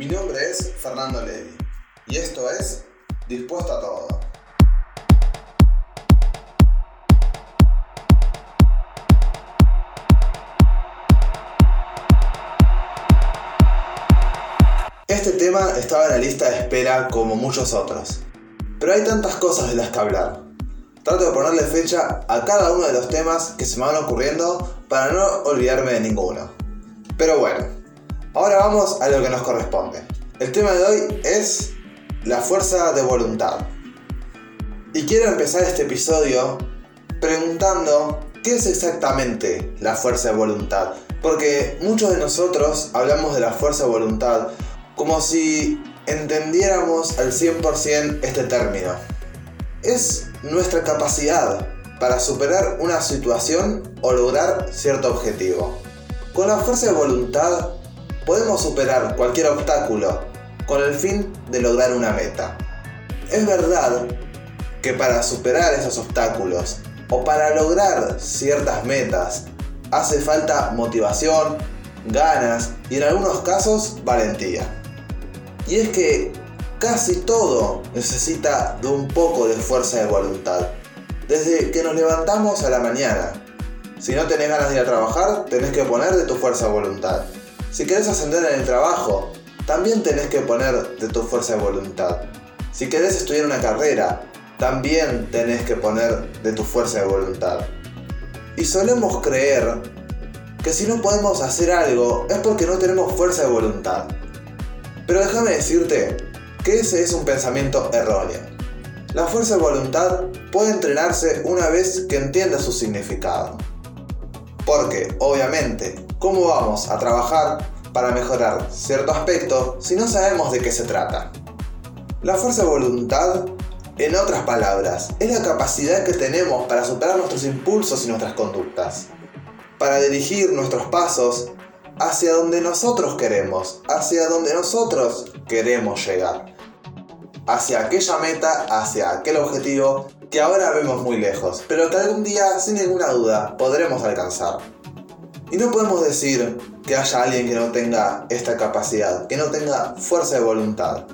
Mi nombre es Fernando Levi y esto es Dispuesto a Todo. Este tema estaba en la lista de espera como muchos otros, pero hay tantas cosas de las que hablar. Trato de ponerle fecha a cada uno de los temas que se me van ocurriendo para no olvidarme de ninguno. Pero bueno, ahora vamos a lo que nos corresponde. El tema de hoy es la fuerza de voluntad. Y quiero empezar este episodio preguntando qué es exactamente la fuerza de voluntad. Porque muchos de nosotros hablamos de la fuerza de voluntad como si entendiéramos al 100% este término. Es nuestra capacidad para superar una situación o lograr cierto objetivo. Con la fuerza de voluntad podemos superar cualquier obstáculo con el fin de lograr una meta. Es verdad que para superar esos obstáculos o para lograr ciertas metas hace falta motivación, ganas y en algunos casos valentía. Y es que casi todo necesita de un poco de fuerza de voluntad. Desde que nos levantamos a la mañana. Si no tenés ganas de ir a trabajar, tenés que poner de tu fuerza de voluntad. Si querés ascender en el trabajo, también tenés que poner de tu fuerza de voluntad. Si querés estudiar una carrera, también tenés que poner de tu fuerza de voluntad. Y solemos creer que si no podemos hacer algo es porque no tenemos fuerza de voluntad. Pero déjame decirte que ese es un pensamiento erróneo. La fuerza de voluntad puede entrenarse una vez que entienda su significado. Porque, obviamente, ¿cómo vamos a trabajar para mejorar cierto aspecto si no sabemos de qué se trata? La fuerza de voluntad, en otras palabras, es la capacidad que tenemos para superar nuestros impulsos y nuestras conductas, para dirigir nuestros pasos hacia donde nosotros queremos, hacia donde nosotros queremos llegar, hacia aquella meta, hacia aquel objetivo que ahora vemos muy lejos, pero que algún día, sin ninguna duda, podremos alcanzar. Y no podemos decir que haya alguien que no tenga esta capacidad, que no tenga fuerza de voluntad,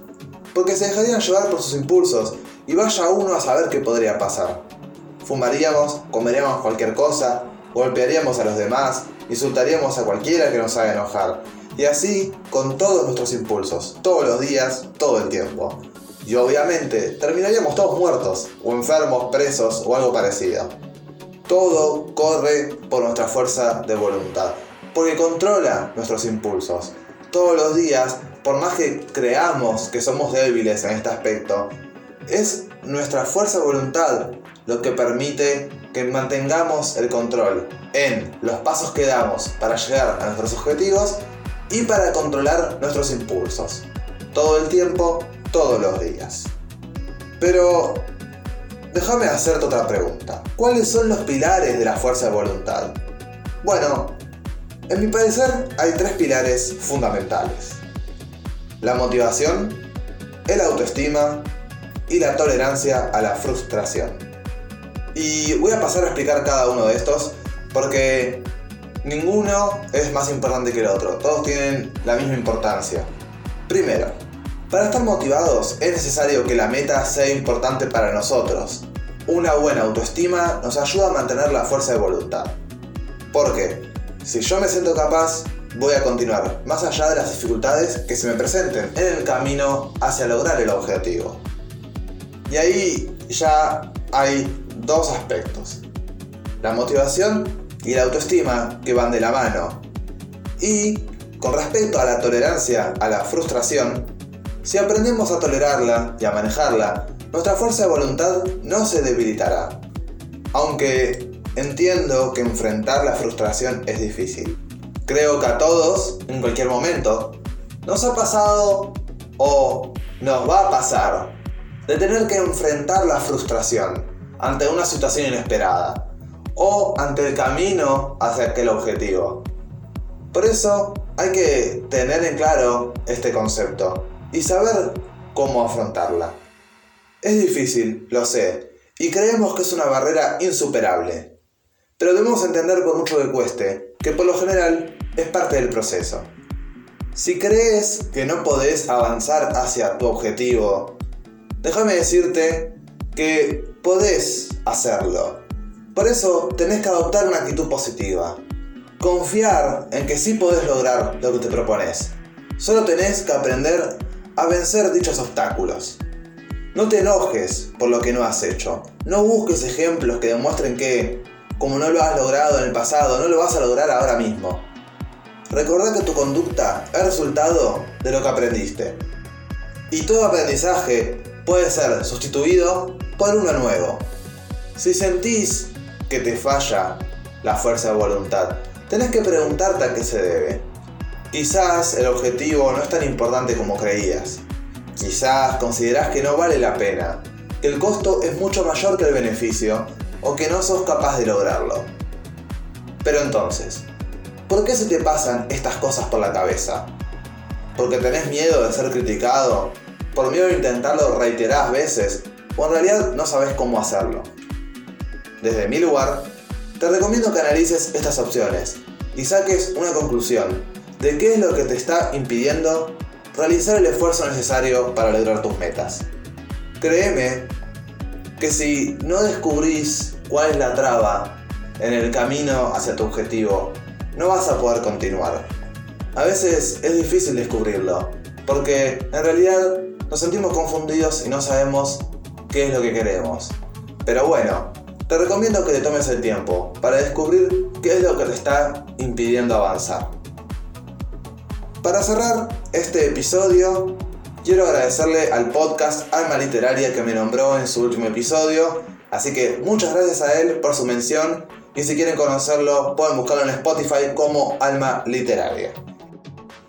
porque se dejarían llevar por sus impulsos y vaya uno a saber qué podría pasar. Fumaríamos, comeríamos cualquier cosa, golpearíamos a los demás, insultaríamos a cualquiera que nos haga enojar, y así con todos nuestros impulsos, todos los días, todo el tiempo. Y obviamente terminaríamos todos muertos, o enfermos, presos o algo parecido. Todo corre por nuestra fuerza de voluntad, porque controla nuestros impulsos. Todos los días, por más que creamos que somos débiles en este aspecto, es nuestra fuerza de voluntad lo que permite que mantengamos el control en los pasos que damos para llegar a nuestros objetivos y para controlar nuestros impulsos. Todo el tiempo, todos los días. Pero déjame hacerte otra pregunta. ¿Cuáles son los pilares de la fuerza de voluntad? Bueno, en mi parecer hay tres pilares fundamentales. La motivación, el autoestima y la tolerancia a la frustración. Y voy a pasar a explicar cada uno de estos porque ninguno es más importante que el otro, todos tienen la misma importancia. Primero, para estar motivados es necesario que la meta sea importante para nosotros. Una buena autoestima nos ayuda a mantener la fuerza de voluntad. Porque si yo me siento capaz, voy a continuar, más allá de las dificultades que se me presenten en el camino hacia lograr el objetivo. Y ahí ya hay dos aspectos. La motivación y la autoestima que van de la mano. Y con respecto a la tolerancia a la frustración, si aprendemos a tolerarla y a manejarla, nuestra fuerza de voluntad no se debilitará. Aunque entiendo que enfrentar la frustración es difícil. Creo que a todos, en cualquier momento, nos ha pasado o nos va a pasar de tener que enfrentar la frustración ante una situación inesperada o ante el camino hacia aquel objetivo. Por eso hay que tener en claro este concepto y saber cómo afrontarla. Es difícil, lo sé, y creemos que es una barrera insuperable. Pero debemos entender por mucho que cueste, que por lo general es parte del proceso. Si crees que no podés avanzar hacia tu objetivo, déjame decirte que podés hacerlo. Por eso tenés que adoptar una actitud positiva. Confiar en que sí podés lograr lo que te propones. Solo tenés que aprender a vencer dichos obstáculos. No te enojes por lo que no has hecho. No busques ejemplos que demuestren que, como no lo has logrado en el pasado, no lo vas a lograr ahora mismo. Recordá que tu conducta es resultado de lo que aprendiste. Y todo aprendizaje puede ser sustituido por uno nuevo. Si sentís que te falla la fuerza de voluntad, tenés que preguntarte a qué se debe. Quizás el objetivo no es tan importante como creías. Quizás considerás que no vale la pena, que el costo es mucho mayor que el beneficio o que no sos capaz de lograrlo. Pero entonces, ¿por qué se te pasan estas cosas por la cabeza? ¿Porque tenés miedo de ser criticado? ¿Por miedo de intentarlo reiteradas veces? ¿O en realidad no sabes cómo hacerlo? Desde mi lugar, te recomiendo que analices estas opciones y saques una conclusión de qué es lo que te está impidiendo realizar el esfuerzo necesario para lograr tus metas. Créeme que si no descubrís cuál es la traba en el camino hacia tu objetivo, no vas a poder continuar. A veces es difícil descubrirlo, porque en realidad nos sentimos confundidos y no sabemos qué es lo que queremos. Pero bueno, te recomiendo que te tomes el tiempo para descubrir qué es lo que te está impidiendo avanzar. Para cerrar este episodio, quiero agradecerle al podcast Alma Literaria que me nombró en su último episodio, así que muchas gracias a él por su mención y si quieren conocerlo pueden buscarlo en Spotify como Alma Literaria.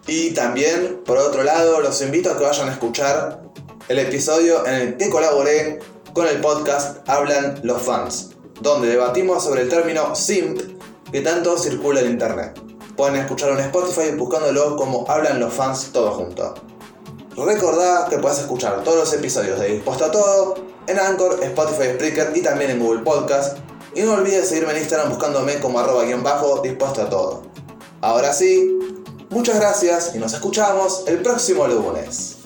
Y también, por otro lado, los invito a que vayan a escuchar el episodio en el que colaboré con el podcast Hablan los fans, donde debatimos sobre el término simp que tanto circula en internet. Pueden escucharlo en Spotify buscándolo como Hablan los fans todo junto. Recordá que puedes escuchar todos los episodios de Dispuesto a Todo en Anchor, Spotify, Spreaker y también en Google Podcast. Y no olvides seguirme en Instagram buscándome como arroba guion bajo dispuesto a todo. Ahora sí, muchas gracias y nos escuchamos el próximo lunes.